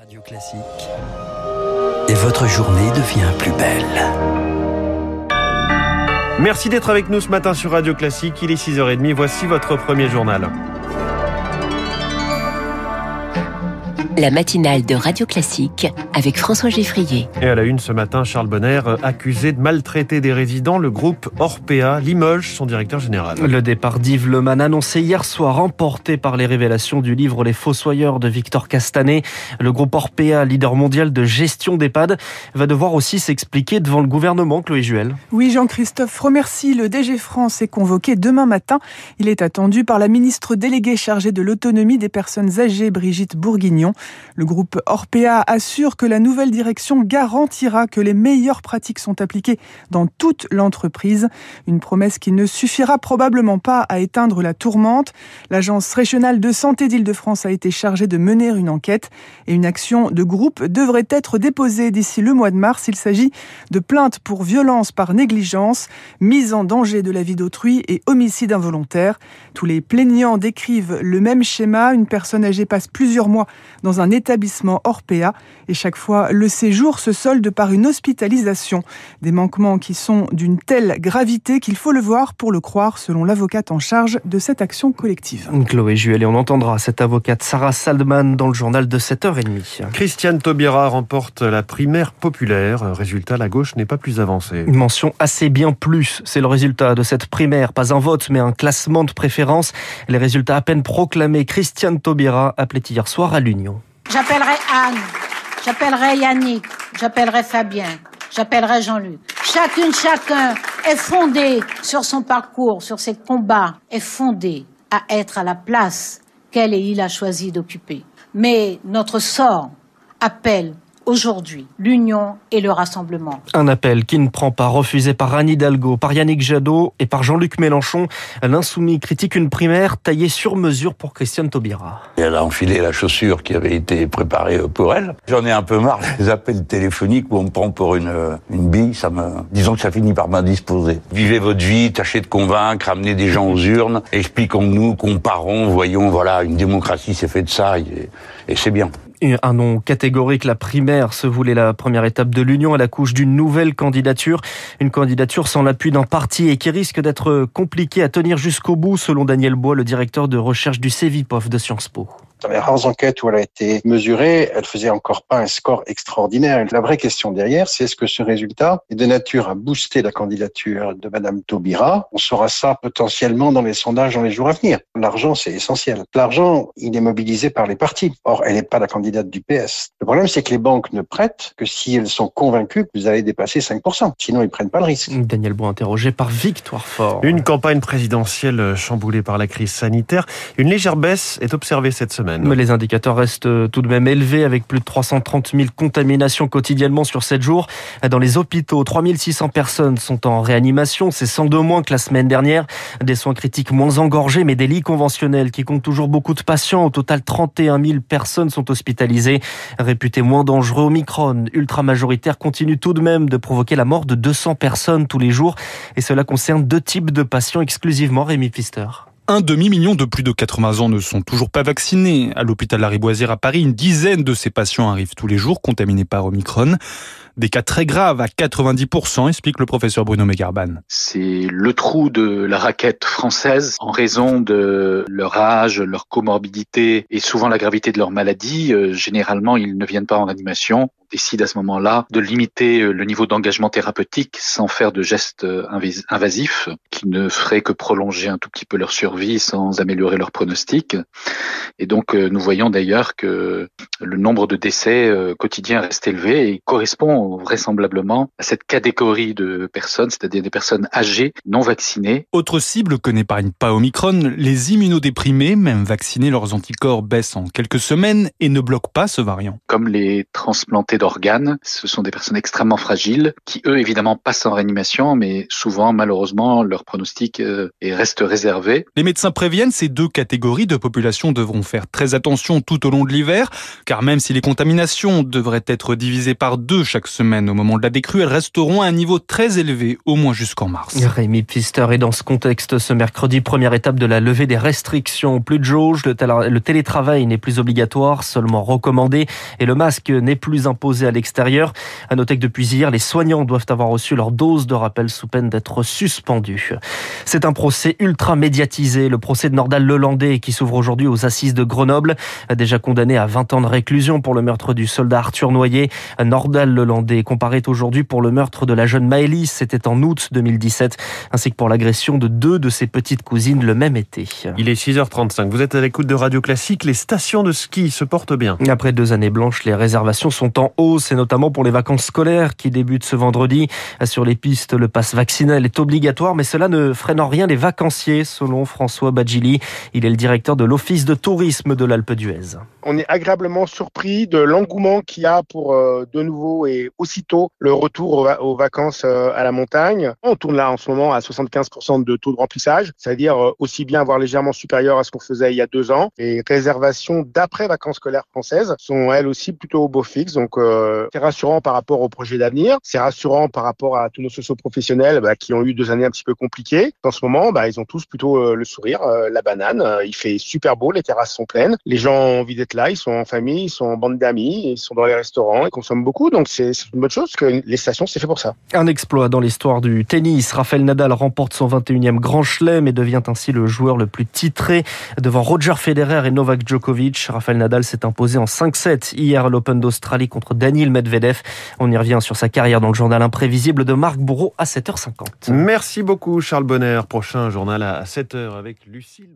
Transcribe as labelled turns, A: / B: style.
A: Radio Classique. Et votre journée devient plus belle.
B: Merci d'être avec nous ce matin sur Radio Classique. Il est 6h30. Voici votre premier journal.
C: La matinale de Radio Classique avec François Geffrier.
B: Et à la une ce matin, Charles Bonner, accusé de maltraiter des résidents, le groupe Orpea Limoges, son directeur général.
D: Le départ d'Yves Leman annoncé hier soir, emporté par les révélations du livre Les Fossoyeurs de Victor Castanet. Le groupe Orpea, leader mondial de gestion d'EHPAD, va devoir aussi s'expliquer devant le gouvernement, Chloé Juel.
E: Oui, Jean-Christophe remercie. Le DG France est convoqué demain matin. Il est attendu par la ministre déléguée chargée de l'autonomie des personnes âgées, Brigitte Bourguignon. Le groupe Orpea assure que la nouvelle direction garantira que les meilleures pratiques sont appliquées dans toute l'entreprise. Une promesse qui ne suffira probablement pas à éteindre la tourmente. L'agence régionale de santé d'Île-de-France a été chargée de mener une enquête et une action de groupe devrait être déposée d'ici le mois de mars. Il s'agit de plaintes pour violence par négligence, mise en danger de la vie d'autrui et homicide involontaire. Tous les plaignants décrivent le même schéma. Une personne âgée passe plusieurs mois dans un établissement Orpea et chaque fois le séjour se solde par une hospitalisation. Des manquements qui sont d'une telle gravité qu'il faut le voir pour le croire selon l'avocate en charge de cette action collective.
D: Chloé Juel et on entendra cette avocate Sarah Saldman dans le journal de 7h30.
B: Christiane Taubira remporte la primaire populaire. Résultat, la gauche n'est pas plus avancée.
D: Une mention assez bien plus. C'est le résultat de cette primaire. Pas un vote, mais un classement de préférence. Les résultats à peine proclamés. Christiane Taubira appelait hier soir à l'Union.
F: J'appellerai Anne, j'appellerai Yannick, j'appellerai Fabien, j'appellerai Jean-Luc. Chacune, chacun est fondé sur son parcours, sur ses combats, est fondé à être à la place qu'elle et il a choisi d'occuper. Mais notre sort appelle aujourd'hui l'union et le rassemblement.
D: Un appel qui ne prend pas, refusé par Anne Hidalgo, par Yannick Jadot et par Jean-Luc Mélenchon. L'insoumis critique une primaire taillée sur mesure pour Christiane Taubira.
G: Elle a enfilé la chaussure qui avait été préparée pour elle. J'en ai un peu marre des appels téléphoniques où on me prend pour une, une bille. Ça me, disons que ça finit par m'indisposer. Vivez votre vie, tâchez de convaincre, amenez des gens aux urnes, expliquons-nous, comparons, voyons, voilà, une démocratie c'est fait de ça et, et c'est bien
D: un nom catégorique. La primaire se voulait la première étape de l'Union à la couche d'une nouvelle candidature. Une candidature sans l'appui d'un parti et qui risque d'être compliquée à tenir jusqu'au bout, selon Daniel Bois, le directeur de recherche du CEVIPOF de Sciences Po.
H: Dans les rares enquêtes où elle a été mesurée, elle faisait encore pas un score extraordinaire. La vraie question derrière, c'est est-ce que ce résultat est de nature à booster la candidature de Madame Taubira? On saura ça potentiellement dans les sondages dans les jours à venir. L'argent, c'est essentiel. L'argent, il est mobilisé par les partis. Or, elle n'est pas la candidate du PS. Le problème, c'est que les banques ne prêtent que si elles sont convaincues que vous allez dépasser 5%. Sinon, ils prennent pas le risque.
D: Daniel Bois interrogé par Victoire Fort.
B: Une campagne présidentielle chamboulée par la crise sanitaire. Une légère baisse est observée cette semaine.
D: Mais les indicateurs restent tout de même élevés avec plus de 330 000 contaminations quotidiennement sur 7 jours. Dans les hôpitaux, 3600 personnes sont en réanimation. C'est 102 moins que la semaine dernière. Des soins critiques moins engorgés, mais des lits conventionnels qui comptent toujours beaucoup de patients. Au total, 31 000 personnes sont hospitalisées. Réputés moins dangereux, Omicron, ultra majoritaire, continue tout de même de provoquer la mort de 200 personnes tous les jours. Et cela concerne deux types de patients exclusivement, Rémi Pfister.
I: Un demi-million de plus de 80 ans ne sont toujours pas vaccinés. À l'hôpital Lariboisière à Paris, une dizaine de ces patients arrivent tous les jours contaminés par Omicron. Des cas très graves à 90%, explique le professeur Bruno Megarban.
J: C'est le trou de la raquette française en raison de leur âge, leur comorbidité et souvent la gravité de leur maladie. Euh, généralement, ils ne viennent pas en animation décide à ce moment-là de limiter le niveau d'engagement thérapeutique sans faire de gestes invasifs qui ne feraient que prolonger un tout petit peu leur survie sans améliorer leur pronostic. Et donc nous voyons d'ailleurs que le nombre de décès quotidiens reste élevé et correspond vraisemblablement à cette catégorie de personnes, c'est-à-dire des personnes âgées non vaccinées.
I: Autre cible que n'épargne pas Omicron, les immunodéprimés, même vaccinés, leurs anticorps baissent en quelques semaines et ne bloquent pas ce variant.
J: Comme les transplantés d'organes. Ce sont des personnes extrêmement fragiles qui, eux, évidemment, passent en réanimation, mais souvent, malheureusement, leur pronostic euh, reste réservé.
I: Les médecins préviennent ces deux catégories de population devront faire très attention tout au long de l'hiver, car même si les contaminations devraient être divisées par deux chaque semaine au moment de la décrue, elles resteront à un niveau très élevé, au moins jusqu'en mars.
D: Rémi Pfister est dans ce contexte ce mercredi, première étape de la levée des restrictions. Plus de jauge, le télétravail n'est plus obligatoire, seulement recommandé, et le masque n'est plus imposé à l'extérieur. À noter que depuis hier, les soignants doivent avoir reçu leur dose de rappel sous peine d'être suspendus. C'est un procès ultra médiatisé, le procès de Nordal Lelandais qui s'ouvre aujourd'hui aux assises de Grenoble, déjà condamné à 20 ans de réclusion pour le meurtre du soldat Arthur Noyer. Nordal Lelandais comparaît aujourd'hui pour le meurtre de la jeune Maëlys, c'était en août 2017, ainsi que pour l'agression de deux de ses petites cousines le même été.
B: Il est 6h35, vous êtes à l'écoute de Radio Classique, les stations de ski se portent bien.
D: Après deux années blanches, les réservations sont en hausse, et notamment pour les vacances scolaires qui débutent ce vendredi. Sur les pistes, le pass vaccinal est obligatoire, mais cela ne freine en rien les vacanciers, selon François Badgili. Il est le directeur de l'Office de tourisme de l'Alpe d'Huez.
K: On est agréablement surpris de l'engouement qu'il y a pour euh, de nouveau et aussitôt le retour aux vacances euh, à la montagne. On tourne là en ce moment à 75% de taux de remplissage, c'est-à-dire euh, aussi bien voire légèrement supérieur à ce qu'on faisait il y a deux ans. Les réservations d'après vacances scolaires françaises sont elles aussi plutôt au beau fixe, donc c'est rassurant par rapport au projet d'avenir. C'est rassurant par rapport à tous nos socio-professionnels bah, qui ont eu deux années un petit peu compliquées. En ce moment, bah, ils ont tous plutôt le sourire, la banane. il fait super beau, les terrasses sont pleines, les gens ont envie d'être là, ils sont en famille, ils sont en bande d'amis, ils sont dans les restaurants, ils consomment beaucoup, donc c'est une bonne chose que les stations, c'est fait pour ça.
D: Un exploit dans l'histoire du tennis. Rafael Nadal remporte son 21e Grand Chelem et devient ainsi le joueur le plus titré devant Roger Federer et Novak Djokovic. Rafael Nadal s'est imposé en 5-7 hier à l'Open d'Australie contre Daniil Medvedev. On y revient sur sa carrière dans le journal imprévisible de Marc Bourreau à 7h50.
B: Merci beaucoup Charles Bonner. Prochain journal à 7h avec Lucille.